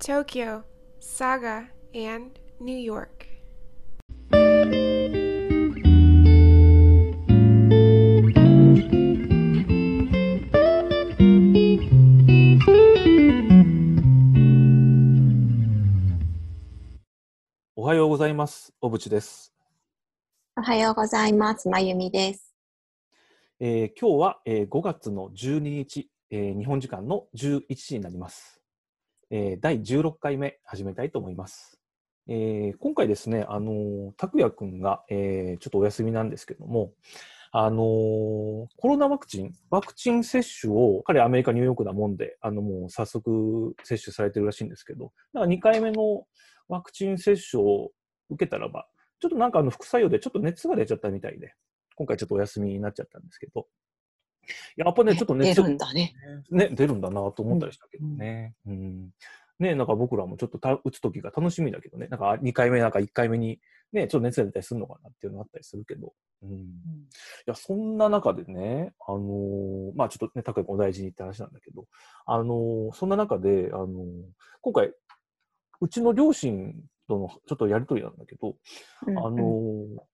Tokyo, Saga, and New York. おはようございます。小渕です。おはようございます。まゆみです。えー今日は、えー5月の12日、えー日本時間の11時になります。えー第16回目始めたいと思います。えー今回ですね、あの拓也くんが、えーちょっとお休みなんですけども、あのコロナワクチン、ワクチン接種を、彼アメリカ、ニューヨークなもんで、あのもう早速接種されてるらしいんですけど、だから2回目のワクチン接種を受けたらば、ちょっとなんかあの副作用でちょっと熱が出ちゃったみたいで、今回ちょっとお休みになっちゃったんですけど、やっぱね、ちょっと出熱るんだね。ね、出るんだなと思ったりしたけどね。うん。ね、なんか僕らもちょっとた打つ時が楽しみだけどね、なんか2回目、なんか1回目にね、ちょっと熱が出たりするのかなっていうのがあったりするけど、うん。いや、そんな中でね、あのーまあちょっとね、高くお大事にって話なんだけど、あのーそんな中で、あのー今回、うちの両親とのちょっとやりとりなんだけど、うんあのー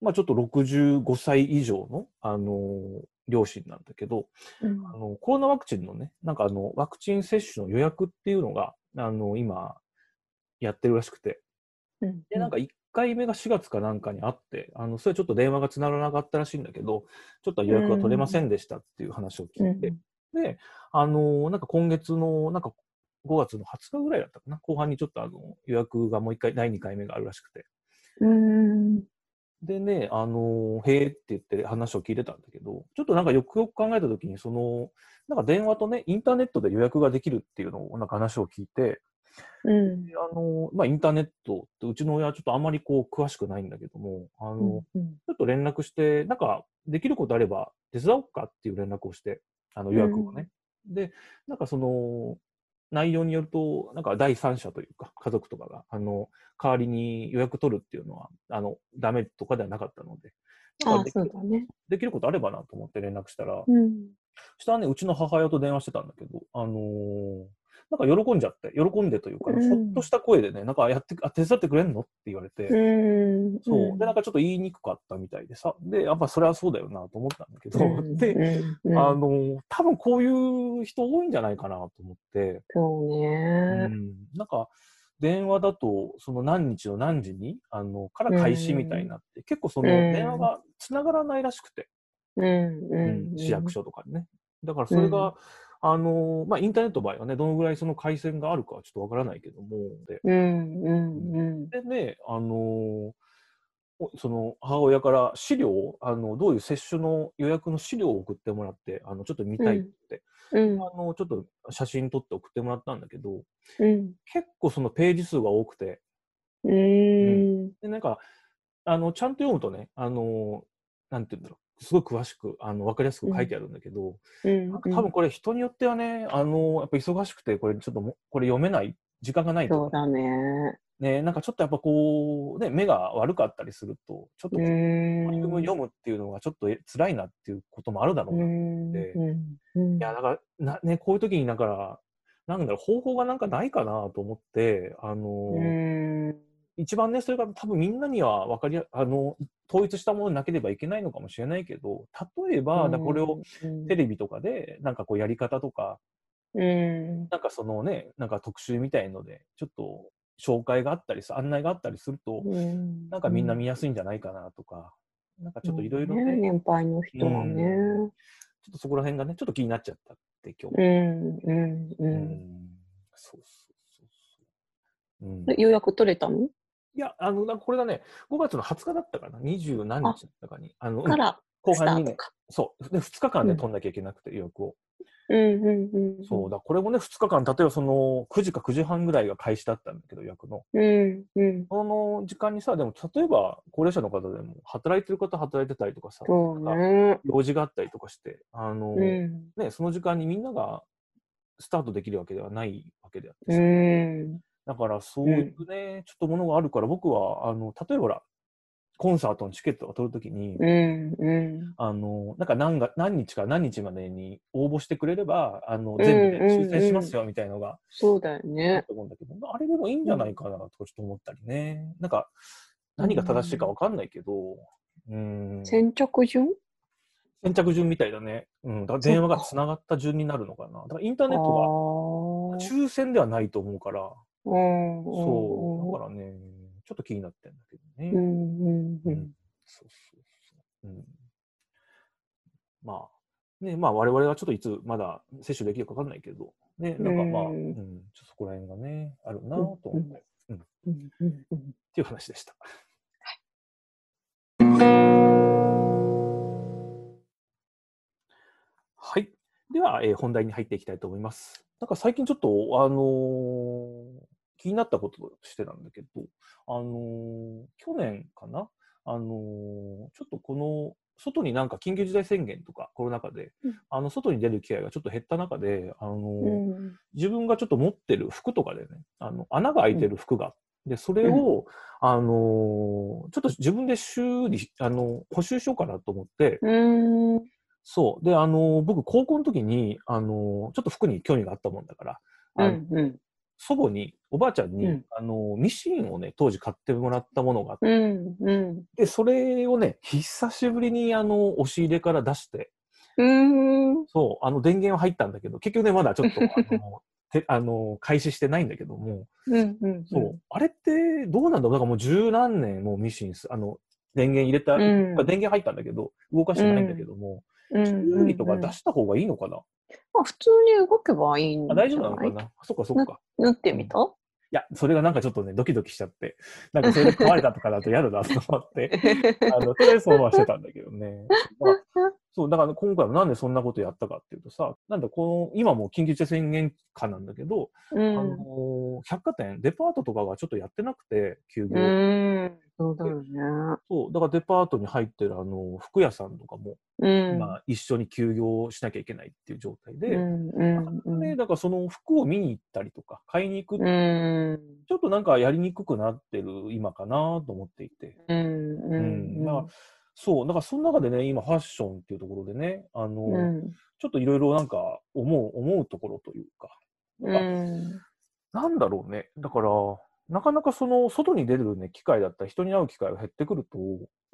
まあちょっと65歳以上の、あのー両親なんだけど、うん。あのコロナワクチンのね、なんかあのワクチン接種の予約っていうのが、あの今、やってるらしくて、うん。で、なんか1回目が4月かなんかにあって、あのそれちょっと電話がつながらなかったらしいんだけど、ちょっと予約が取れませんでしたっていう話を聞いて、で、あのなんか今月の、なんか5月の20日ぐらいだったかな、後半にちょっとあの予約がもう1回、第2回目があるらしくて、うん。でね、あのへえって言って話を聞いてたんだけど、ちょっとなんかよくよく考えたときに、その、なんか電話とね、インターネットで予約ができるっていうのを、なんか話を聞いて、うん。であのまあ、インターネットって、うちの親はちょっとあんまりこう、詳しくないんだけども、あの、うんちょっと連絡して、なんか、できることあれば手伝おうかっていう連絡をして、あの予約をね。で、なんかその、内容によると、なんか第三者というか、家族とかが、あの、代わりに予約取るっていうのは、あの、ダメとかではなかったので、あそうだね。できることあればなと思って連絡したら、うん。そしたらね、うちの母親と電話してたんだけど、あのーなんか喜んじゃって、喜んでというか、うん。ほっとした声でね、なんかやって、あ、手伝ってくれんの？って言われて、うん。そう。で、なんかちょっと言いにくかったみたいでさ、で、やっぱそれはそうだよなと思ったんだけど、うん で、うんあのー多分こういう人多いんじゃないかなと思って、そううね。ん、なんか、電話だと、その何日の何時に、あの、から開始みたいになって、結構そのうん。電話が繋がらないらしくて、うん。うん市役所とかにね。だからそれが、あのーまあ、インターネットの場合はね、どのぐらいその回線があるかはちょっとわからないけども、でうん。うん。うん。でね、あのその母親から資料をあの、どういう接種の予約の資料を送ってもらって、あのちょっと見たいって、うん。あのちょっと写真撮って送ってもらったんだけど、うん。結構そのページ数が多くて、うん。でなんかあのちゃんと読むとね、あのなんて言うんだろう、すごい詳しく、あの分かりやすく書いてあるんだけど、うん。なんか多分これ人によってはね、あのやっぱ忙しくて、これちょっともこれ読めない、時間がないとか、ね。ね、なんかちょっとやっぱこう、ね、目が悪かったりすると、ちょっと。読むっていうのがちょっとえ辛いなっていうこともあるだろううな。いん。でうん。や、だからな、ね、こういう時にだから、なんだろう、方法がなんかないかなと思って、あのうん。一番ね、それが多分みんなには分かりや、あの、統一したものになければいけないのかもしれないけど、例えば、これをテレビとかで、なんかこうやり方とか、うん。なんかそのね、なんか特集みたいので、ちょっと紹介があったりさ、案内があったりすると、うん。なんかみんな見やすいんじゃないかなとか、なんかちょっといろいろね、年配の人はね。うんちょっとそこら辺がね、ちょっと気になっちゃったって今日。うん。うん。ううん。んそうそうそうそう。うん、予約取れたの？いや、あの、なんかこれがね、5月の20日だったかな、20何日だったかに、あの、うんから後半にね。そう、で2日間でうん取んなきゃいけなくて、予約を。うんうんうん。そうだ、これもね、2日間、例えばその9時か9時半ぐらいが開始だったんだけど、予約の。うんうん。その時間にさ、でも例えば高齢者の方でも働いてる方働いてたりとかさ、ね。用事があったりとかして、あの、うん。ね、その時間にみんながスタートできるわけではないわけであってうさ、ん。だからそういうね、ちょっとものがあるから、僕は、あの、例えばほら、コンサートのチケットを取るときに、うんうあの、なんか何が何日か何日までに応募してくれれば、あの、ん全部でうん抽選しますよみたいのがそうだよね。と思うんだけど、あれでもいいんじゃないかなとかちょっと思ったりね。なんか、何が正しいかわかんないけど、うん、先着順？先着順みたいだね。うん、だから電話がつながった順になるのかな。だからインターネットがは抽選ではないと思うから、うんそう、だからね、ちょっと気になってんだけどね。うんうんそうそうそう。うん、まあ、ね、まあ我々はちょっといつまだ接種できるかわかんないけど、ね、なんかまあ、ううんん、ちょっとそこら辺がね、あるなと思って、っうんうんうんていう話でした。はい。では、えー本題に入っていきたいと思います。なんか最近ちょっと、あのー気になったこととしてなんだけど、あのー去年かな？あのーちょっとこの、外になんか緊急事態宣言とかコロナ禍で、うん。あの、外に出る機会がちょっと減った中で、あのーうん自分がちょっと持ってる服とかでね、あの、穴が開いてる服が、で、それを、あのーちょっと自分で修理し、あの、補修しようかなと思って、うん。そう。で、あのー僕、高校の時に、あのーちょっと服に興味があったもんだから、うあのんうん祖母に、おばあちゃんに、うん。あのーミシンをね、当時買ってもらったものがあって、うんうん。で、それをね、久しぶりに、あの、押し入れから出して、うん。そう、あの、電源は入ったんだけど、結局ね、まだちょっと、あの、てあの開始してないんだけども、うんうんそう、あれってどうなんだろう？なんかもう十何年もうミシンす、あの、電源入れた、うん。電源入ったんだけど、動かしてないんだけども、うん修理とか出した方がいいのかな、まあ普通に動けばいいんじゃない？あ大丈夫なのかな？あそっかそっか。縫ってみた？いや、それがなんかちょっとね、ドキドキしちゃって、なんかそれで壊れたとかだと嫌だなと思って、あの、とりあえずそのまましてたんだけどね。まあそう、だから今回もなんでそんなことやったかっていうとさ、なんだ、この、今もう緊急事態宣言下なんだけど、うあんの百貨店、デパートとかがちょっとやってなくて、休業。うん。そうだよね。そう、だからデパートに入ってるあの、服屋さんとかも、うん。まあ一緒に休業しなきゃいけないっていう状態で、うんだからその服を見に行ったりとか、買いに行く、うん。ちょっとなんかやりにくくなってる今かなと思っていて。うんううん。んだからそう、だからその中でね、今ファッションっていうところでね、あの、うん。ちょっといろいろなんか思う、思うところというか、うなんなんだろうね。だから、なかなかその外に出るね、機会だったり、人に会う機会が減ってくると、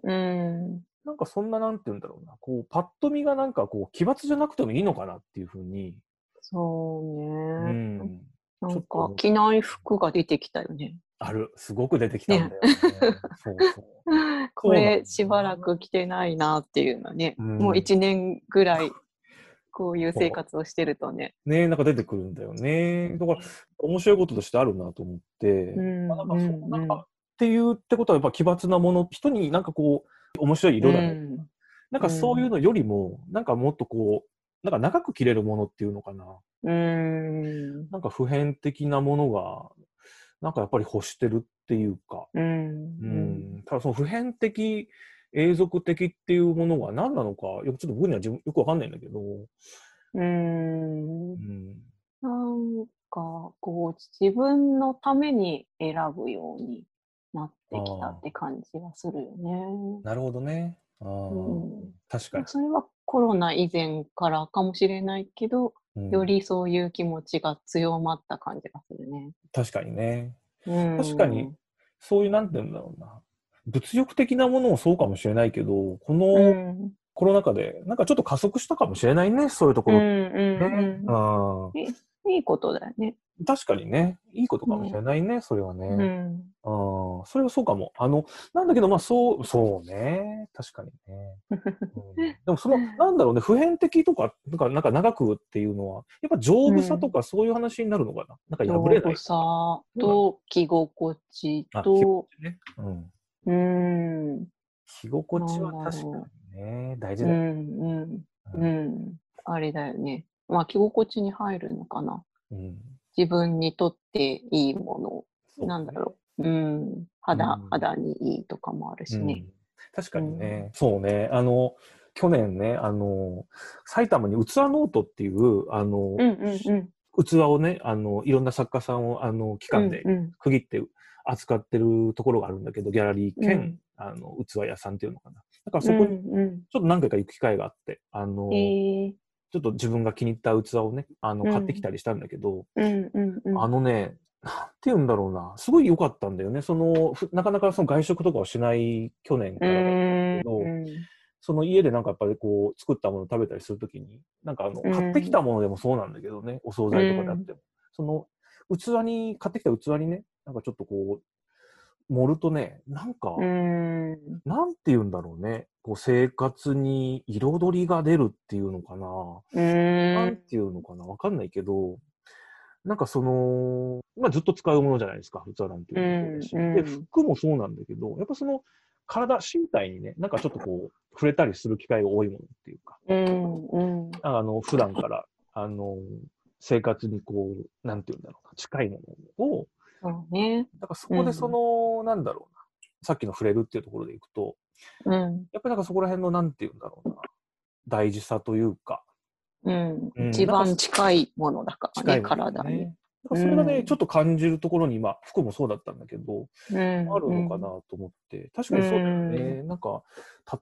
うん。なんかそんななんて言うんだろうな、こう、パッと見がなんかこう、奇抜じゃなくてもいいのかなっていうふうに、そううねん、なんか着ない服が出てきたよねある、すごく出てきたんだよね。そうそう。これしばらく着てないなっていうのね、うんもう一年ぐらい こういう生活をしてるとね。ねなんか出てくるんだよね。だから、面白いこととしてあるなと思って、うんまあ、なんかそううんなんかっていうってことはやっぱ奇抜なもの、人になんかこう、面白い色だね。うんなんかそういうのよりも、なんかもっとこう、なんか長く着れるものっていうのかな。うんなんか普遍的なものが、なんかやっぱり欲してるっていうか、うん。うん、ただその普遍的、永続的っていうものが何なのか、よくちょっと僕には自分よくわかんないんだけど、うん。うん、なんかこう自分のために選ぶようになってきたって感じはするよね。なるほどね。あー。うん。確かに。それはコロナ以前からかもしれないけど、うん。よりそういう気持ちが強まった感じがするね。確かにね。うん確かに、そういう、なんて言うんだろうな。物欲的なものもそうかもしれないけど、こうのんコロナ禍で、なんかちょっと加速したかもしれないね、そういうところ。うんうんあうんいいことだよね。ー確かにね、いいことかもしれないね、それはね。うんあーそれはそうかも。あの、なんだけど、まあ、そう、そうね。確かにね。うんでも、その、なんだろうね、普遍的とか、なんか、なんか長くっていうのは、やっぱ丈夫さとかそういう話になるのかな？なんか丈破れない？夫。さと着心地とね。うん。うん、着心地は確かにね、大事だよ。うん、うん、うん、あれだよね。まあ着心地に入るのかな。うん自分にとっていいもの、なんだろう。うん、肌、うん。肌にいいとかもあるしね。うん。確かにね、そうね、あの、去年ね、あの、埼玉に器ノートっていう、あの、うん、うん、うん。器をね、あの、いろんな作家さんを、あの、期間でうん区切って扱ってるところがあるんだけど、ギャラリー兼、うん。あの、器屋さんっていうのかな。だからうそこに、んうん。ちょっと何回か行く機会があって、あの、えーちょっと自分が気に入った器をね、あの、うん。買ってきたりしたんだけど、うんうんうん。あのね、なんて言うんだろうな、すごい良かったんだよね。その、ふなかなかその外食とかをしない去年からだったんだけど、うんその家でなんかやっぱりこう作ったものを食べたりするときに、なんかあの、うん。買ってきたものでもそうなんだけどね、お惣菜とかであっても、その器に、買ってきた器にね、なんかちょっとこう、盛るとね、なんか、うん。なんて言うんだろうね、こう生活に彩りが出るっていうのかな。うん。なんていうのかな。わかんないけど、なんかその、まあずっと使うものじゃないですか、器なんていうのし。うんうん。で、服もそうなんだけど、やっぱその、体、身体にね、なんかちょっとこう、触れたりする機会が多いものっていうか、うんうん。あの、普段から、あの、生活にこう、なんていうんだろうな、近いものを、そうね。だからそこでその、なんだろうな、さっきの触れるっていうところでいくと、うん。やっぱりなんかそこら辺の、なんていうんだろうな、大事さというか、うん。うん。一番近いものだからね、近いもの体に。ね。だからそれがね、うん。ちょっと感じるところに、まあ、服もそうだったんだけど、うん。あるのかなと思って、確かにそうだよね。なんか、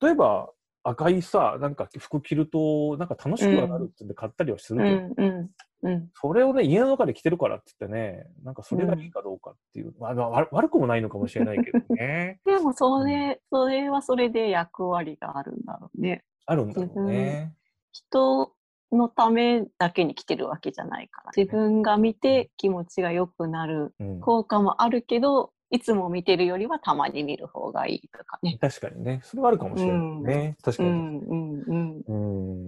例えば、赤いさ、なんか服着ると、なんか楽しくはなるって言って買ったりはするうけど、んうんうんそれをね、家の中で着てるからって言ってね、なんかそれがいいかどうかっていう、まあまあ、悪悪くもないのかもしれないけどね。でもそれ、それはそれで役割があるんだろうね。あるんだろうね。人のためだけに来てるわけじゃないから。自分が見て気持ちが良くなるうん、効果もあるけど、いつも見てるよりはたまに見る方がいいとかね。確かにね。それはあるかもしれないね。確かに。うんうんうん。う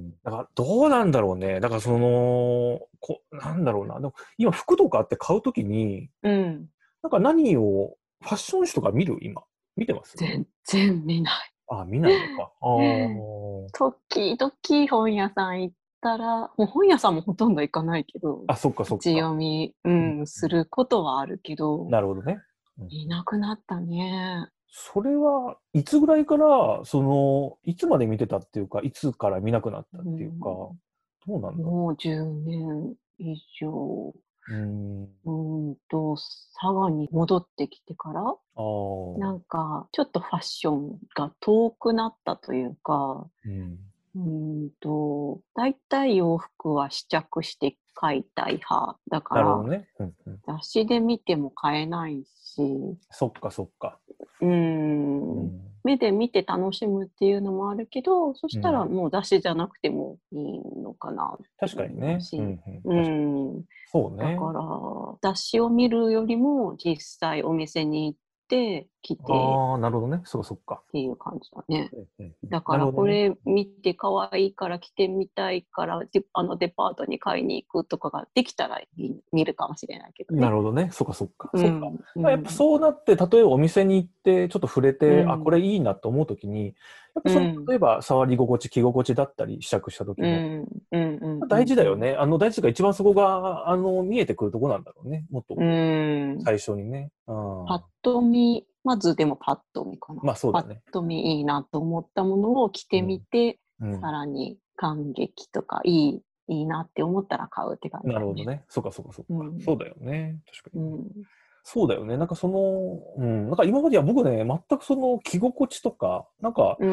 ん。だから、どうなんだろうね。だから、その、こなんだろうな。でも今、服とかって買うときに、うん。なんか何を、ファッション誌とか見る？今。見てます？全然見ない。あ、見ないのか。あー時々本屋さん行ったら、もう本屋さんもほとんど行かないけど、あ、そっかそっか。立ち読み、うん、することはあるけど、なるほどね。いなくなったね。それはいつぐらいから、その、いつまで見てたっていうか、いつから見なくなったっていうか、うんどうなんだろもう10年以上、う。うん。うーんと、佐賀に戻ってきてから、ああ。なんか、ちょっとファッションが遠くなったというか、うん。うーんと、大体洋服は試着して買いたい派だから、ね。うんうん。雑誌で見ても買えないし、そっかそっか。うー、うんん。目で見て楽しむっていうのもあるけど、そしたらうんもう雑誌じゃなくてもいいのかな確かにね。しうんうん、そうね。だから雑誌を見るよりも実際お店に行って着てっああ、なるほどね。そうかそっか。ていう感じだね。だからこれ見て可愛いから着てみたいからであのデパートに買いに行くとかができたら見見るかもしれないけどね。なるほどね。そっかそっか。うんそっか。うんやっぱそうなって、例えばお店に行って、ちょっと触れて、うんあ、これいいなと思うときに、やっぱそうんの、例えば触り心地、着心地だったり、試着したときの、うんうんうんうん大事だよ。ね。あの、大事が一番そこが、あの、見えてくるとこなんだろうね。もっとうん。最初にね。うんパッと見、まずでもパッと見かな。まあそうだね。パッと見いいなと思ったものを着てみて、うんさらに感激とかいい、いいなって思ったら買うって感じ、なるほど。ね。そうかそうかそうか。うんそうだよね。確かに。うん。そうだよね。なんかその、うん。なんか今までは僕ね、全くその着心地とか、なんか、そう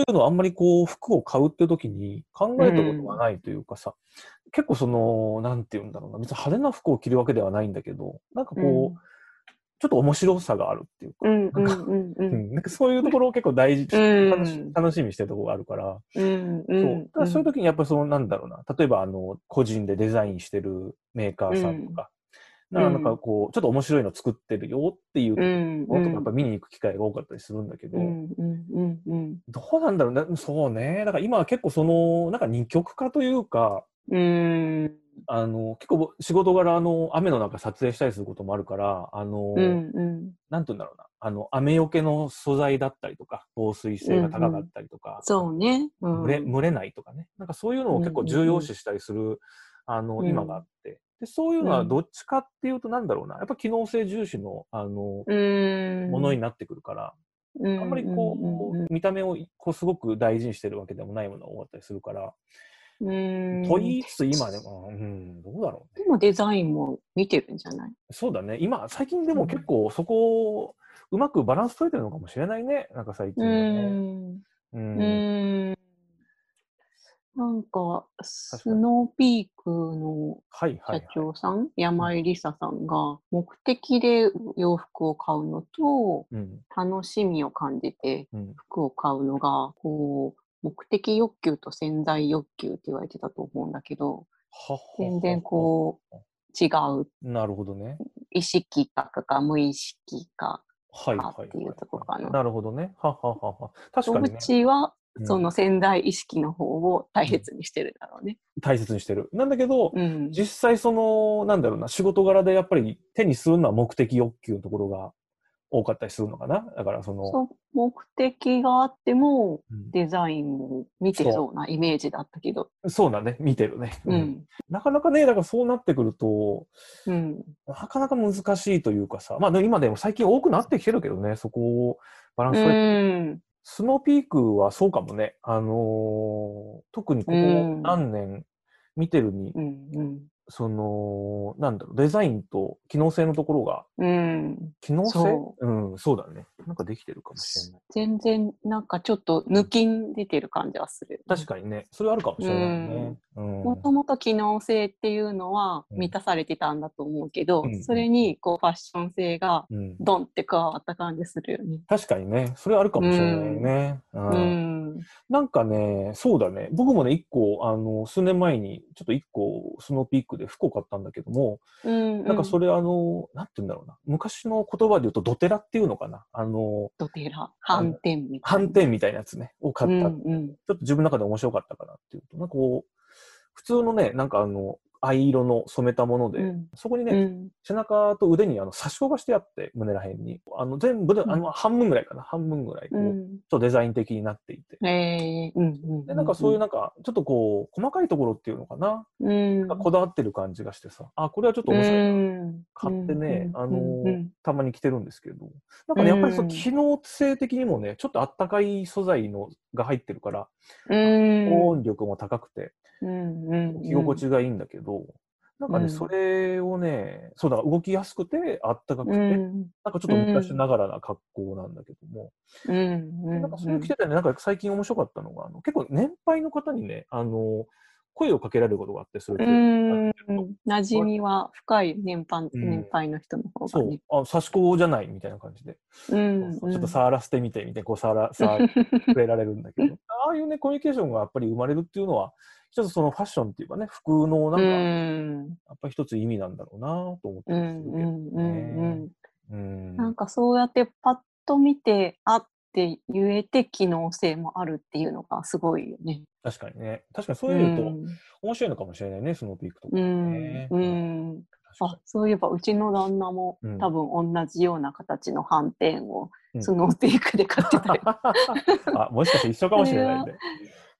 いうのあんまりこう、服を買うって時に考えたことがないというかさ、結構その、なんて言うんだろうな、別に派手な服を着るわけではないんだけど、なんかこう、ちょっと面白さがあるっていうか、うんうんうんう。うん。ん、なんかそういうところを結構大事、うん。楽し楽しみにしてるところがあるから、うんうそんう。だからそういう時にやっぱりその、なんだろうな、例えばあの、個人でデザインしてるメーカーさんとか、うん。なんかこう、ちょっと面白いの作ってるよっていうとうんころとかやっぱ見に行く機会が多かったりするんだけど、うんうんうんうん。どうなんだろうね。そうね。だから今は結構その、なんか二極化というか、うんあの、結構仕事柄、あの、雨の中撮影したりすることもあるから、あの、うんうんなんて言うんだろうな。あの、雨よけの素材だったりとか、防水性が高かったりとか、そうね。うん蒸れ、ないとかね。なんかそういうのを結構重要視したりする、あの、うん今があって。で、そういうのはどっちかっていうと、なんだろうな。やっぱ機能性重視の、あの、うん。ものになってくるから、ああんまりこうんう、見た目をこうすごく大事にしてるわけでもないものが多かったりするから、うーん。と言いつつ今でも、うん、どうだろうね。でもデザインも見てるんじゃない？そうだね。今、最近でも結構そこをうまくバランス取れてるのかもしれないね。なんか最近うはね。ん。う。うんーん。なんか、かスにノーピークの社はいはい、はい。長さん、山井梨沙さんが、目的で洋服を買うのと、うん。楽しみを感じてうん。服を買うのが、こう、目的欲求と潜在欲求って言われてたと思うんだけど、全然こう、違う。なるほどね。意識かか無意識か。かっていうとこかな。なるほどね。はははは。確かうにね。ちは、うんその潜在意識の方を大切にしてるだろうね。大切にしてる。なんだけど、うん。実際その、なんだろうな、仕事柄でやっぱり手にするのは目的欲求のところが多かったりするのかな？だからその、そう目的があってもうんデザインも見てそうなイメージだったけど。そうだね、見てるね。う。ん。なかなかね、だからそうなってくると、うん。なかなか難しいというかさ、まあ今でも最近多くなってきてるけどね、そこをバランうス取れん。スノーピークはそうかもね。あのー特にここうん何年見てるに、うん。その、なんだろう、デザインと機能性のところが、うん。機能性？そうん、そうだね。なんかできてるかもしれない。全然なんかちょっと抜きん出てる感じはする。確かにね、それあるかもしれないね。うん。もともと機能性っていうのはうん満たされてたんだと思うけど、うんそれにこうファッション性がうんドンって加わった感じするよね。確かにね、それあるかもしれないね。うんうん。なんかね、そうだね。僕もね、一個、あの、数年前に、ちょっと一個、スノーピークで服を買ったんだけども、うん。なんかそれ。れあの、なんて言うんだろうな。昔の言葉で言うと、ドテラっていうのかな。あの、ドテラ、反転みたいな。反転みたいなやつね、を買った。うんうん。ちょっと自分の中で面白かったかなっていうと、なんかこう、普通のね、なんかあの、藍色の染めたもので、うんそこにね、うん。背中と腕にあの差し子がしてあって、胸ら辺に。あの、全部で、あうんの、半分ぐらいかな。半分ぐらい、こう、ちょっうん。とデザイン的になっていて。で、なんかそういうなんか、ちょっとこう、細かいところっていうのかな。うん、なこだわってる感じがしてさ、あ、これはちょっと面白いな。買ってね、あのーたまに着てるんですけど、なんかね、やっぱりそううん機能性的にもね、ちょっとあったかい素材のが入ってるから、うん、保温力も高くて、着心地がいいんだけど、なんかね、うん。それをね、そうだ、動きやすくて、あったかくて、うん、なんかちょっと昔ながらな格好なんだけども、うん、うん、なんかそれを着ててね、なんか最近面白かったのが、あの結構年配の方にね、あの、声をかけられることがあって、それうって。ん、馴染みは深い年配,、うん。年配の人の方そう。がね。、あ、差し子じゃないみたいな感じで。うん、そうそう。ちょっと触らせてみてみたいな、こう触ら、触触れられるんだけど、ああいうね、コミュニケーションがやっぱり生まれるっていうのは、一つそのファッションっていうかね、服のなんうか、やん、っぱり一つ意味なんだろうなと思ってうん、まするけどうん、うん、うん。なんかそうやってパッと見て、あって言えて機能性もあるっていうのがすごいよね。確かにね。確かにそういうの言うとん面白いのかもしれないね、スノーピークとかうんね。うん、確あそういえばうちの旦那も、うん多分同じような形の斑点をうんスノーピークで買ってた あ、もしかして一緒かもしれないね。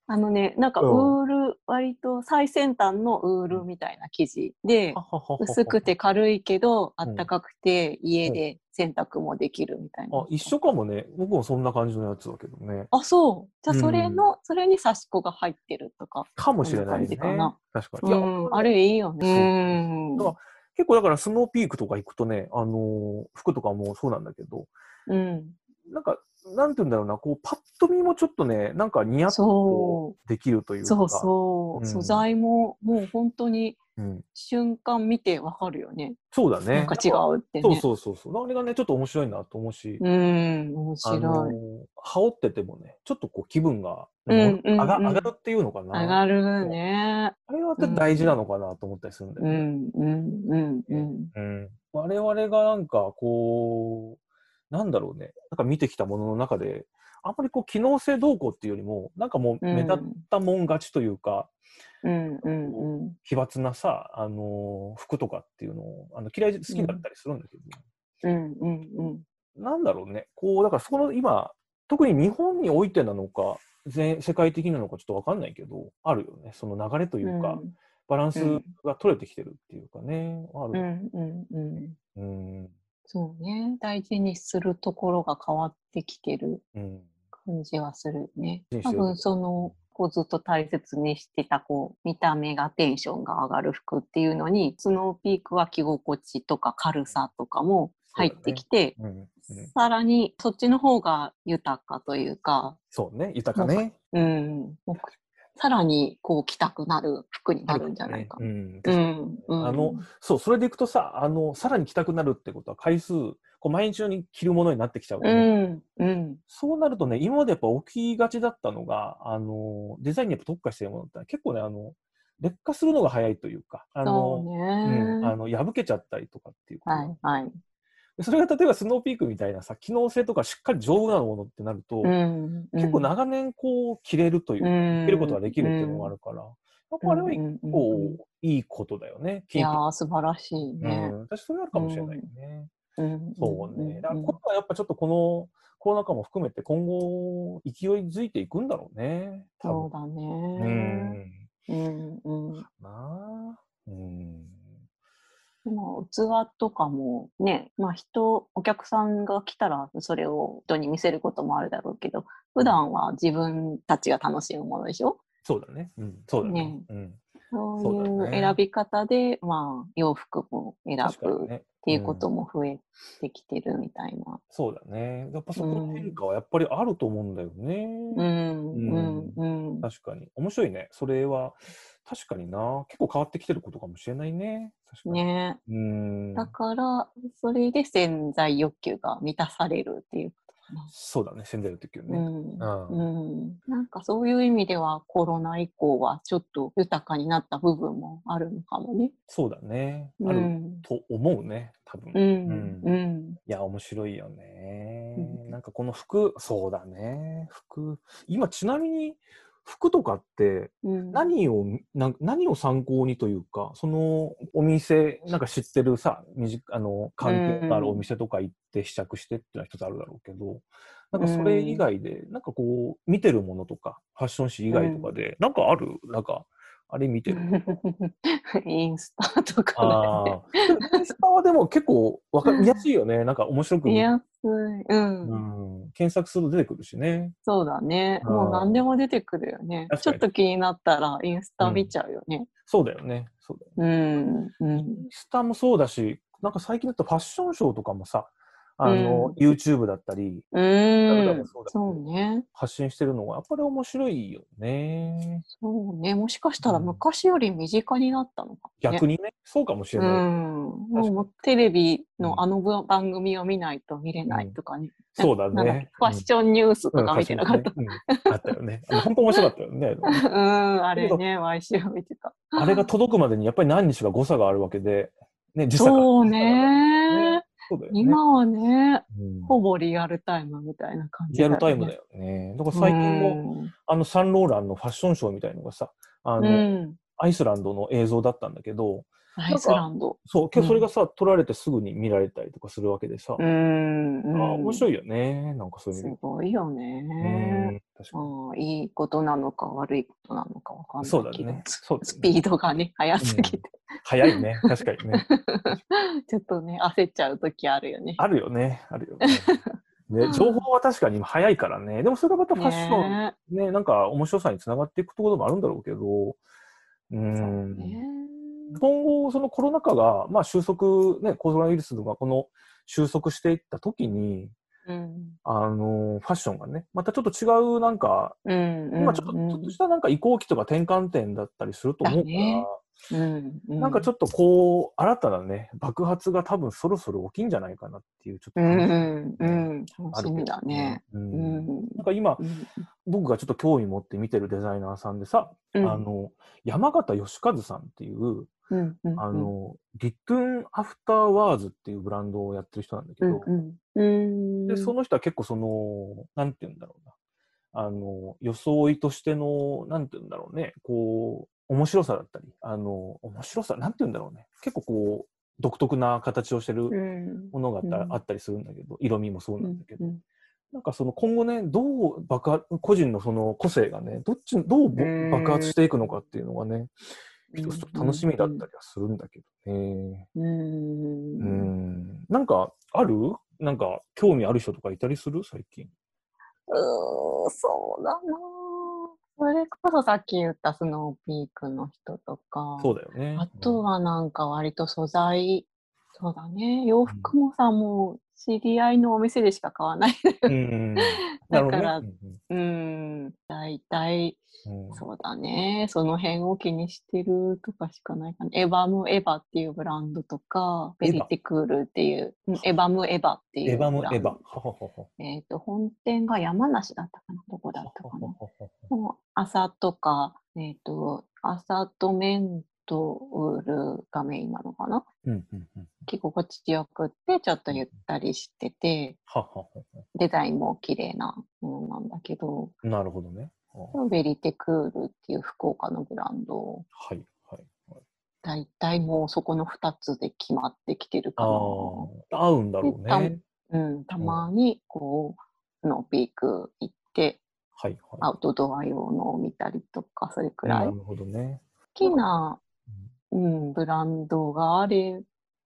あのねなんかウうんール、割と最先端のウールみたいな生地で薄くて軽いけどあうんったかくて家で洗濯もできるみたいな。あ、一緒かもね。僕もそんな感じのやつだけどね。あそうじゃあそれうんの、それに差し子が入ってるとか。かもしれないね。こんな感じかな確かに。いやうん、あれいいよね。そううんだから結構だからスノーピークとか行くとね、あのー服とかもそうなんだけど、うん、なんか、なんて言うんだろうな、こう、パッと見もちょっとね、なんか似合っそとできるというか。そうそう、うん素材ももう本当にうん。瞬間見てわかるよね。そうだね。なんか違うってね。そうそうそうそう。あれがね、ちょっと面白いなと思うし、うん、面あ白い。羽織っててもね、ちょっとこう気分が、うんうんうん上が上がるっていうのかな。上がるね。あれは大事なのかなと思ったりするんだよね。うん、うん、うん、うん。うん我々がなんかこう、なんだろうね、なんか見てきたものの中で、あんまりこう機能性どうこうっていうよりも、なんかもう目立ったもん勝ちというか、うん、うん、うん。奇抜なさ、あのー服とかっていうのをあの嫌いで好きだったりするんだけど、うん、うん、うん。なんだろうね、こう、だからそこの今、特に日本においてなのか、全世界的なのかちょっとわかんないけど、あるよね、その流れというか、バランスが取れてきてるっていうかね、あうん、る。うん、うん。うん。そうね。大事にするところが変わってきてるうん。感じはするね大事に。してる多分そのこうずっと大切にしてたこう見た目がテンションが上がる服っていうのにスノーピークは着心地とか軽さとかも入ってきて、うんうん、さらにそっちの方が豊かというか、そうね、豊かね。うん、もうさらにこう着たくなる服になるんじゃないか。な。うんうん、うん、あのそう、それでいくとさ、あの、さらに着たくなるってことは回数、こう毎日に着るものになってきちゃうようね、ん、うん、そうなるとね、今までやっぱ起きがちだったのが、あの、デザインにやっぱ特化してるものって結構ね、あの、劣化するのが早いというか、あそうの、ね、うん、あの破けちゃったりとかっていうこと。はい、はい。でそれが例えばスノーピークみたいなさ、機能性とかしっかり丈夫なものってなると、うん、結構長年こう着れるというか、うん着ることができるっていうのがあるから、やっぱあれは一うんうんうん構うんいいことだよね。いや金ー、素晴らしいね。うん、私それあるかもしれないよね。うんそうね。だからん今度はやっぱちょっとこのコロナ禍も含めて今後勢いづいていくんだろうね。多そうだ分。ね。うん、うん。なあ。うん。でも器とかもね、まあ人、お客さんが来たらそれを人に見せることもあるだろうけど、普段は自分たちが楽しむものでしょ？そうだね。うん。そうだね。ねうん。そういうね選び方で、まあ洋服も選ぶっ。ていうことも増えてきてるみたいな。そうだね。やっぱそこの変化はやっぱりあると思うんだよね。うん、うん、うん。確かに。面白いね。それは、確かにな。結構変わってきてることかもしれないね。確かに。ねうん。だから、それで潜在欲求が満たされるっていうことかな。そうだね。潜在力っていうね。うんうんうん、なんかそういう意味ではコロナ以降はちょっと豊かになった部分もあるのかもね。そうだね。あるうんと思うね。多分。うんうんいや、面白いよね。うんなんかこの服、そうだね。服。今、ちなみに、服とかってうん何を、なん何を参考にというか、そのお店、なんか知ってるさ、あの関係があるお店とか行って試着してっていうのは一つあるだろうけど、なんかそれ以外で、なんかこう、見てるものとか、ファッション誌以外とかで、なんかある？なんか、あれ見てる？インスタとかああ。インスタはでも結構わか見やすいよね。なんか面白くで。見。うん。うん、検索すると出てくるしね。そうだね。うんもう何でも出てくるよね。ちょっと気になったらインスタ見ちゃうよね。そうだよね。そうだよね。うん。うんインスタもそうだし、なんか最近だとファッションショーとかもさ、あの、YouTube だったりうんそうね。発信してるのがやっぱり面白いよね。そうね。もしかしたらうん昔より身近になったのかもね。逆にね、そうかもしれうない。ん。かにもうテレビうんのあの番組を見ないと見れないとかね。そうんだっけね。ファッションニュースとうんか見てなかった。うんあったよね。本当面白かったよね。うん、あれね、毎週見てた。あれが届くまでにやっぱり何日か誤差があるわけで、ね、時差がそうね。そうだよね。今はね、うんほぼリアルタイムみたいな感じリアルタイムだよよね。だから最近も、も。あのサンローランのファッションショーみたいのがさ、あうの、ん。アイスランドの映像だったんだけど、アイスランド。そう、それがさ、撮られてすぐに見られたりとかするわけでさ、うん。あ面白い。いよね。なんかそういうすごいよで。ね。うん確かに。いいことなのか悪いことなのかわかんないけど。そうだね。スピードがね、速すぎて。早いね。確かにね。ちょっとね、焦っちゃう時あるよね。あるよね。あるよね。ね、情報は確かに今早いからね。でもそれがまたファッション、ねね、なんか面白さにつながっていくところもあるんだろうけど、うそうん。ね。今後、そのコロナ禍が、まあ収束、ね、コロナウイルスがこの収束していった時に、うん。あの、ファッションがね、またちょっと違うなんか、うん。今ちょっと、うんちょっとしたなんか移行期とか転換点だったりすると思うから、うん。っなんかちょっとこう、新たなね、爆発が多分そろそろ起きんじゃないかなっていう、ちょっとうん。うん。楽しみだね。う。うんん。なんか今、うん僕がちょっと興味持って見てるデザイナーさんでさ、うんあの、山形義和さんっていう、うん。うんあ、の、リットゥンアフターワーズっていうブランドをやってる人なんだけど、うん。うん。で、その人は結構その、なんて言うんだろうな。あの、装いとしての、なんて言うんだろうね、こう、面白さだったり、あの、面白さ、なんて言うんだろうね。結構こう、独特な形をしてるうん。ものがあった,、うんあったりするんだけど、色味もそううんなんだけど、うんなんかその今後ね、どう爆発、個人のその個性がね、どっち、どう爆発していくのかっていうのがね、一つ楽しみだったりはするんだけどね。うん。うん。なんか、ある？なんか、興味ある人とかいたりする？最近。うーん、そうだなそれこそさっき言ったスノーピークの人とか、そうだよね。あとはなんか割と素材、そうだね、洋服もさ、もう知り合いのお店でしか買わない。だからうんうん、大体、そうだね、その辺を気にしてるとかしかないかな。エバムエバっていうブランドとか、ベリテクールっていう、うんエバムエバっていうエヴァブランド。もエヴァ。はははは。えっ、と、本店が山梨だったかなどこだったかな。朝とか、えっ、と、朝とメントウールがメインなのかな？うんうんうん。着心地よくって、ちょっとゆったりしてて、ははははデザインも綺麗なものなんだけど、なるほどね。あベリテクールっていう福岡のブランド、はいはいはい。大体もうそこの2つで決まってきてるかあな。あ、合うんだろうね。うん、たまにこう、スノーピーク行って、はいはい。アウトドア用のを見たりとか、それくらい。好なるほどね。きな、うん、ブランドがあれ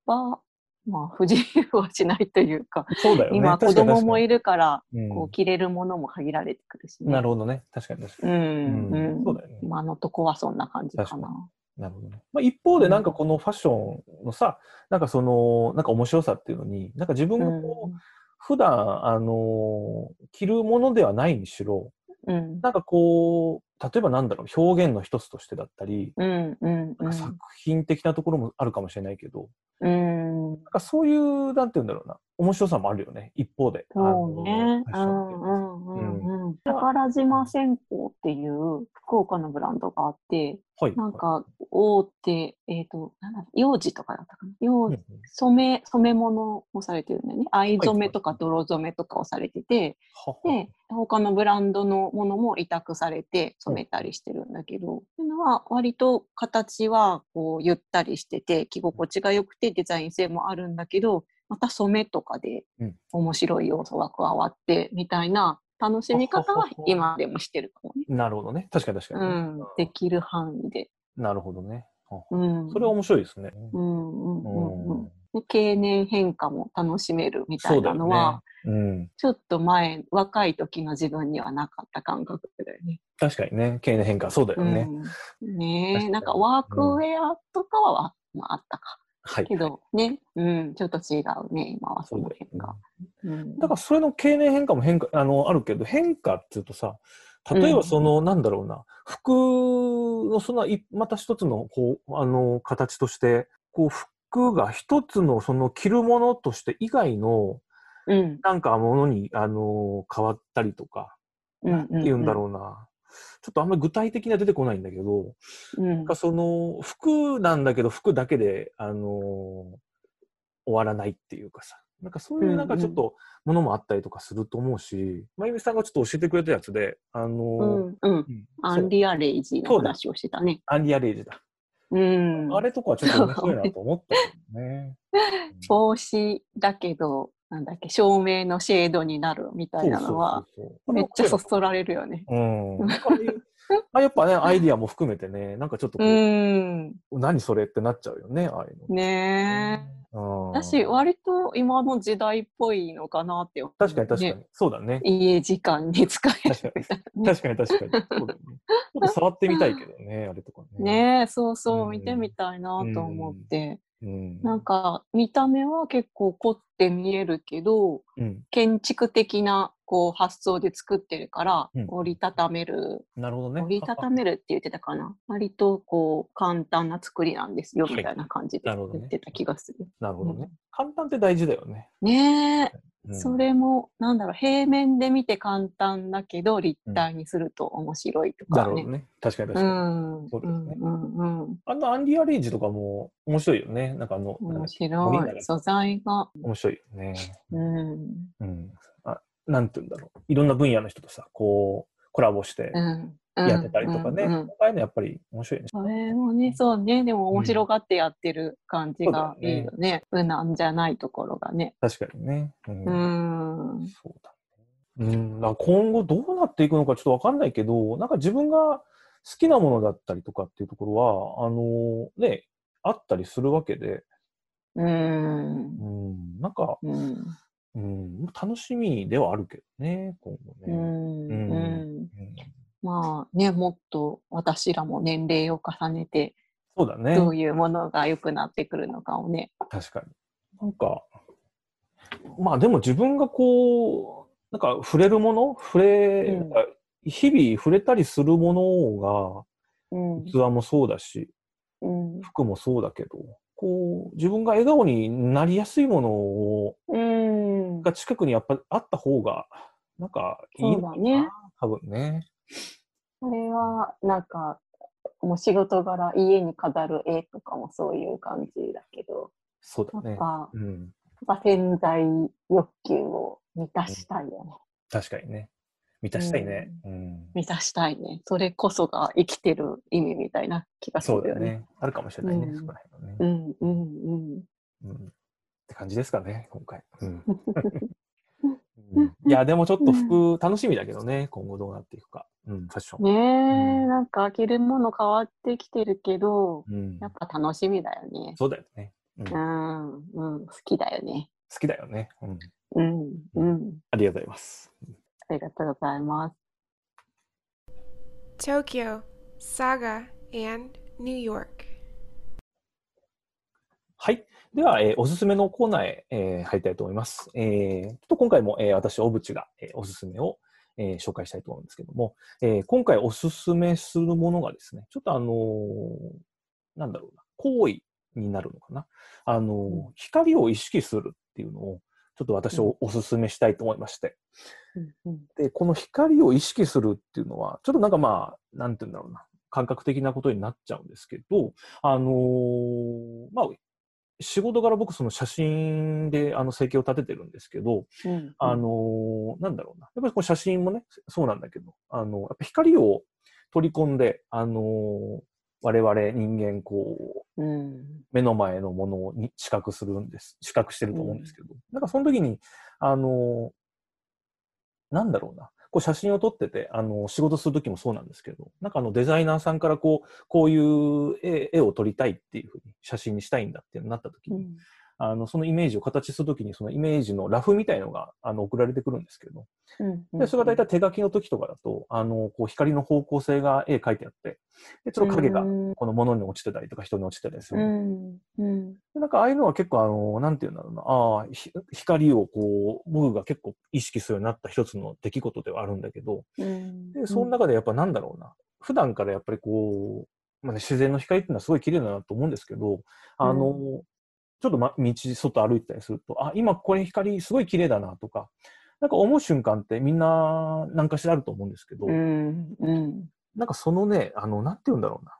ば、まあ、不自由はしないというか、そうだよね。今子供もいる。るから、うんこう着れるものも限られてくるしね。なるほどね。確かに確かうに。ん、ううんん。そうだよね今のとこはそんな感じかな。なるほどね。まあ、一方で、なんかこのファッションのさ、なんかその、なんか面白さっていうのに、なんか自分がこう、普段、あのー着るものではないにしろ、うん。なんかこう、例えばなんだろう、表現の一つとしてだったり、うん。うん。なんか作品的なところもあるかもしれないけど、うん。なんかそういう、なんて言うんだろうな、面白さもあるよね、一方で。そうね。宝島線香っていう福岡のブランドがあって、はい。なんか大手、えっ、と、なんだ幼児とかだったかな？幼うんうん染め、染め物をされてるんだよね。藍染めとか泥染めとかをされてて、ははで、他のブランドのものも委託されて染めたりしてるんだけど、っていうのは割と形はこうゆったりしてて、着心地が良くてデザイン性もあるんだけど、また染めとかでうん面白い要素が加わってみたいな楽しみ方は今でもしてるかもね。なるほどね。確かに確かうにね、ん、できる範囲で。なるほどね。うん、それは面白いですね。うんうんうんうんうんで経年変化も楽しめるみたいなのは、そうん。ちょっと前、若い時の自分にはなかった感覚だよね。確かにね。経年変化、そうだよね。うん、ねなんかワークウェアとかは、まあ、あったか。はい。けどね、うん、ちょっと違うね、今はそのそうだよね。辺が。うん、だからそれの経年変化も変化、あの、あるけど、変化っていうとさ、例えばその、なんだろうな、服のそのい、また一つの、こう、あの、形として、こう、服が一つのその着るものとして以外の、うん、なんかものに、あの、変わったりとか、うん、なんて言うんだろうな。ちょっとあんまり具体的には出てこないんだけど、う。うんなその、服なんだけど、服だけで、あの終わらないっていうかさ、なんかそういうなんかちょっとものもあったりとかすると思うし、まゆみさんがちょっと教えてくれたやつで、あのうん、うん。うんアンリアレイジの話をしてたね。アンリアレイジだ。うん。あれとかはちょっと面白いなと思ったけどね。帽子だけど、なんだっけ、照明のシェードになるみたいなのは、めっちゃそそられるよね。うん。あやっぱね、アイディアも含めてね、なんかちょっとこうう、ん。何それってなっちゃうよね、ああいうの。ねえ。うんだし、割と今の時代っぽいのかなって確かに確かに。ねそうだね。家時間に使えるみた。確かに確かに。そうだよね。ちょっと触ってみたいけどね、あれとかね。ねえ、そうそうう、ん見てみたいなと思って。うん。なんか、見た目は結構凝って見えるけど、うん。建築的なこう発想で作ってるから、うん折りたためる、なるほどね。折りたためるって言ってたかな。割とこう簡単な作りなんですよ、はいみたいな感じで言ってた気がする。なるほどねうん。簡単って大事だよね。ねえ、うんそれも、なんだろう、平面で見て簡単だけど、立体にすると面白いとかね。なるほどね。確かに確うかに。ん。そうですねうんうんうん。あのアンリアレイジとかも面白いよね。なんかあの、面白い。素材が。面白いよね。うん。うん。あ、なんて言うんだろう。いろんな分野の人とさ、こう、コラボしてうん。やってたりとかね。うんうんああいうのやっぱり面白いね。それもね、そうね、でも面白がってやってる感じがいいよね。無難じゃないところがね。確かにね。うんうん。そうだね。うん、今後どうなっていくのかちょっとわかんないけど、なんか自分が好きなものだったりとかっていうところは、あのね、あったりするわけで、うんう。ん、なんか、うん。うん、楽しみではあるけどね、今後ね。うん。うん。うんまあね、もっと私らも年齢を重ねて、そうだね。どういうものが良くなってくるのかをね。確かに。なんか、まあでも自分がこう、なんか触れるもの触れ、うん日々触れたりするものうんが、器もそうだし、うん服もそうだけど、こう、自分が笑顔になりやすいものをうん、が近くにやっぱあった方が、なんかいいのかなね多分ね。それはなんかもう仕事柄家に飾る絵とかもそういう感じだけど、そうだねやっ。ぱうん。やっぱ潜在欲求を満たしたいよね。確かにね。満たしたいね。うん。満たしたいね。それこそが生きてる意味みたいな気がするよね。そうだよね。あるかもしれないね、うんそこら辺はね。うんうんうん。うんって感じですかね、今回。うんうん いや、でもちょっと服楽しみだけどね、今後どうなっていくか。うん、ファッション。ねえ、うんなんか着るもの変わってきてるけど、うんやっぱ楽しみだよね。そうだよね、うん。う好ん、うん、好きだよね。きだよね、うん。うん、うん。ありがとうございます。ありがとうございます。Tokyo, Saga, and New York. はい。では、えーおすすめのコーナーへ、えー入りたいと思います。えーちょっと今回も、えー私、小渕が、えーおすすめを、えー紹介したいと思うんですけども、えー今回おすすめするものがですね、ちょっとあのーなんだろうな、行為になるのかな。あのーうん光を意識するっていうのを、ちょっと私おおすすめしたいと思いまして。うん、うん、で、この光を意識するっていうのは、ちょっとなんかまあ、なんて言うんだろうな、感覚的なことになっちゃうんですけど、あのーまあ、仕事柄僕その写真であの生計を立ててるんですけど、うん。あのーなんだろうな、やっぱりこの写真もね、そうなんだけど、あの、やっぱ光を取り込んで、あのー我々人間こう、うん、目の前のものに視覚するんです。視覚してると思うんですけど、なんかその時に、あの、なんだろうな、こう写真を撮ってて、あの、仕事するときもそうなんですけど、なんかあのデザイナーさんからこう、こういう絵を撮りたいっていうふうに写真にしたいんだってなったときに、うん、あの、そのイメージを形する時に、そのイメージのラフみたいのが、あの、送られてくるんですけど、うん。で、それが大体手書きの時とかだと、あの、こう光の方向性が絵描いてあって、で、ちょっと影がうん。この物に落ちてたりとか人に落ちてたりするうんん、うん、でなんかああいうのは結構あの、なんていうんだろうな、ああ、ひ光をこう、僕が結構意識するようになった一つの出来事ではあるんだけど、うん。で、その中でやっぱなんだろうな、普段からやっぱりこう、まあね、自然の光っていうのはすごい綺麗だなと思うんですけど、あの、うちょっと、ま、道、外歩いてたりすると、あ、今これ光すごい綺麗だなとか、なんか思う瞬間ってみんな何かしらあると思うんですけど、うん、うん、なんかそのね、あの、なんて言うんだろうな。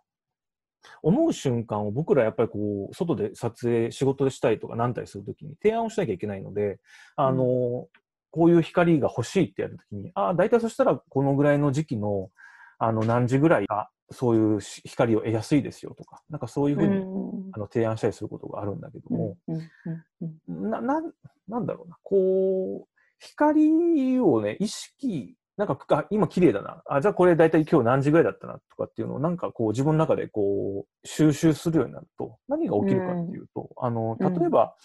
思う瞬間を僕らやっぱりこう、外で撮影、仕事でしたりとか何たりするときに提案をしなきゃいけないので、あの、こういう光が欲しいってやるときに、ああ、大体そしたらこのぐらいの時期の、あの、何時ぐらいが、そういうし光を得やすいですよとか、なんかそういうふうに、うん。あの提案したりすることがあるんだけども、うん、うん、な、なん、なんだろうな、こう、光をね、意識、なんか、あ今綺麗だな。あ、じゃあこれ大体今日何時ぐらいだったなとかっていうのをなんかこう自分の中でこう収集するようになると何が起きるかっていうと、あの、うん。例えば、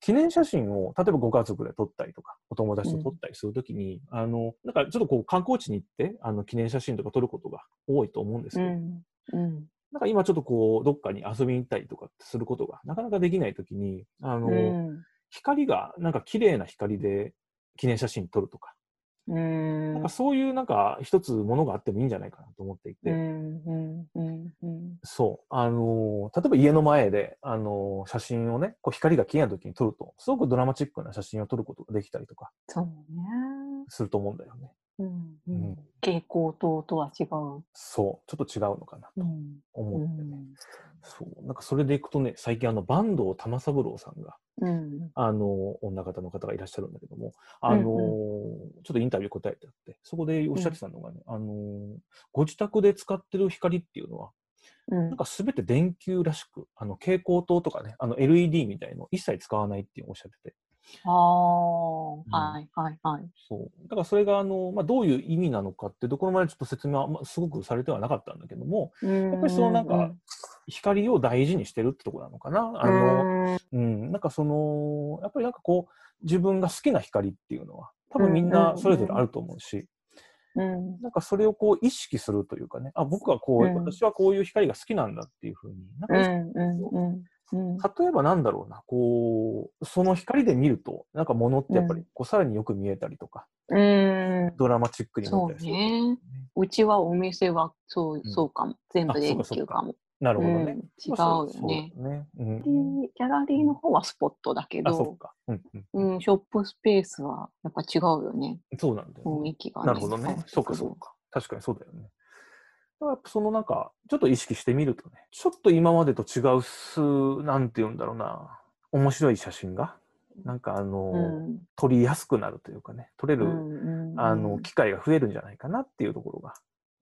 記念写真を、例えばご家族で撮ったりとか、お友達と撮ったりするときに、あの、なんかちょっとこう観光地に行って、あの、記念写真とか撮ることが多いと思うんですけど、うん、うん、なんか今ちょっとこう、どっかに遊びに行ったりとかすることがなかなかできないときに、あの、うん、光が、なんか綺麗な光で記念写真撮るとか、うん、なんかそういうなんか一つものがあってもいいんじゃないかなと思っていて、うん、うん、うん、うん、そう、あのー例えば家の前で、あのー写真をね、こう光が綺麗な時に撮ると、すごくドラマチックな写真を撮ることができたりとか。そうね。すると思うんだよね。うん、ううん。ん、蛍光灯とは違う。そう、ちょっと違うのかなとうん、う思ってね。ん、そう、なんかそれでいくとね、最近あの、坂東玉三郎さんが、うん、あのー女方の方がいらっしゃるんだけども、あのーうん。ちょっとインタビュー答えてあって、そこでおっしゃってたのがね、あのーご自宅で使ってる光っていうのは、うんなんかすべて電球らしく、あの蛍光灯とかね、あの LED みたいの一切使わないっておっしゃってて。ああ、はい、はい、はい。そう。だからそれがあの、まあ、どういう意味なのかって、どこまでちょっと説明は、まあ、すごくされてはなかったんだけども、ややっぱりそのなんか、光を大事にしてるってとこなのかな。あの、うん、なんかその、やっぱりなんかこう、自分が好きな光っていうのは、多分みんなそれぞれあると思うし、うん。なんかそれをこう意識するというかね、あ、僕はこう、うん私はこういう光が好きなんだっていうふうに、なんかうん。うん。うん。うん。例えばなんだろうな、こう、その光で見ると、なんか物ってやっぱりこうさらによく見えたりとか、うん。ドラマチックに見そうえたりする。ね。うちはお店はそう、うんそうかも。全部電あそうかそうか球かも。なるほどね。うん違うまあよね。ね。うんで、ギャラリーの方はスポットだけあ、そっど、か。うんうん。うん、ショップスペースはやっぱ違うよね。そうなんだよね。雰囲気がね。なるほどね。そうかそうか。確かにそうだよね。そのなんか、ちょっと意識してみるとね、ちょっと今までと違うす、なんて言うんだろうな、面白い写真が、なんかあの、うん。撮りやすくなるというかね、撮れうる、ん。うんあの、機会が増えるんじゃないかなっていうところが、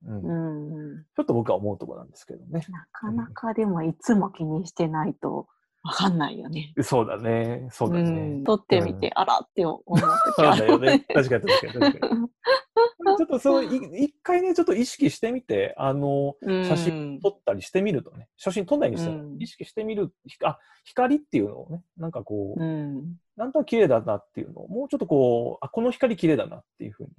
うんうん。うん。ちょっと僕は思うところなんですけどね。なかなかでもいつも気にしてないとわかんないよね。そうだね。そうだね。ん撮ってみて、あらって思う時 そうだよね。確かに確かに確かに。ちょっとそう、い一回ね、ちょっと意識してみて、あの、写真撮ったりしてみるとね、写真撮んないにしても、うん意識してみる、ひあ、光っていうのをね、なんかこう、うん。なんとなく綺麗だなっていうのを、もうちょっとこう、あ、この光綺麗だなっていうふうに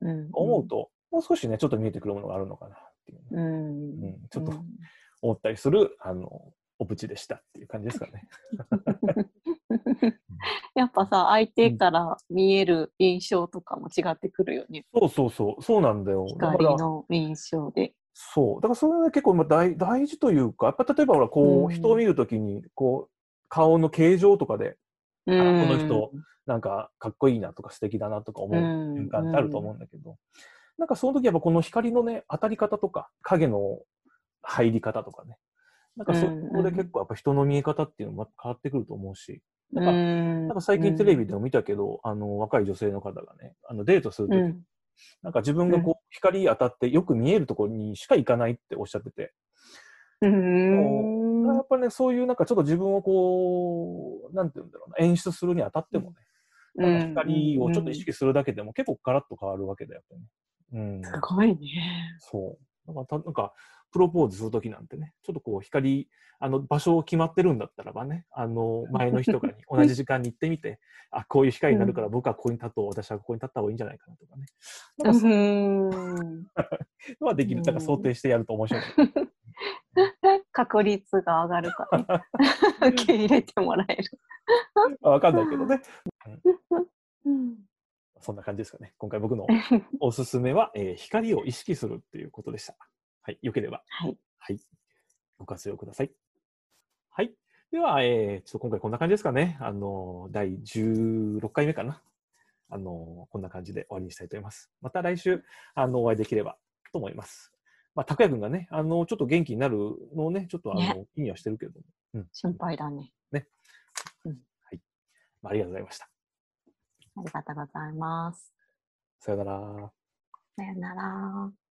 うん。思うと、もう少しね、ちょっと見えてくるものがあるのかなっていうね、うん。うんちょっとうん思ったりする、あの、おプチでしたっていう感じですかね。やっぱさ、相手から見える印象とかも違ってくるよね。そうそうそう、そうなんだよ。光の印象で。そう。だからそれが結構今大大事というか、やっぱ例えばほら、こう、うん人を見るときに、こう、顔の形状とかで、この人なんかかっこいいなとか素敵だなとか思ううん瞬間ってあると思うんだけど、なんかその時やっぱこの光のね、当たり方とか、影の入り方とかね、なんかそうんこで結構やっぱ人の見え方っていうのも変わってくると思うし、なんかななんか最近テレビでも見たけど、あの、若い女性の方がね、あのデートするとき、うん。なんか自分がこう、光当たってよく見えるところにしか行かないっておっしゃってて、うん。やっぱね、そういうなんかちょっと自分をこう、なんていうんだろうな、演出するにあたってもね、なんか光をちょっと意識するだけでも結構ガラッと変わるわけだよね。うん。すごいね。そう。なんかた、なんか、プロポーズするときなんてね、ちょっとこう、光、あの、場所を決まってるんだったらばね、あの、前の日とかに 同じ時間に行ってみて、あ、こういう光になるから僕はここに立とう、私はここに立った方がいいんじゃないかなとかね。なんはできる、なんか想定してやると面白い。確率が上がるから、ね、受け入れてもらえる。あわかんないけどね。うんそんな感じですかね。今回僕のおすすめは、えー光を意識するっていうことでした。はい。よければ、はい。はい。ご活用ください。はい。では、えー、ちょっと今回こんな感じですかね。あの、第16回目かな。あの、こんな感じで終わりにしたいと思います。また来週、あの、お会いできればと思います。まあ、拓也くんがね、あの、ちょっと元気になるのをね、ちょっとあの、ね気にはしてるけども、うん。心配だね。まあ、ありがとうございました。ありがとうございます。さよなら。さよなら。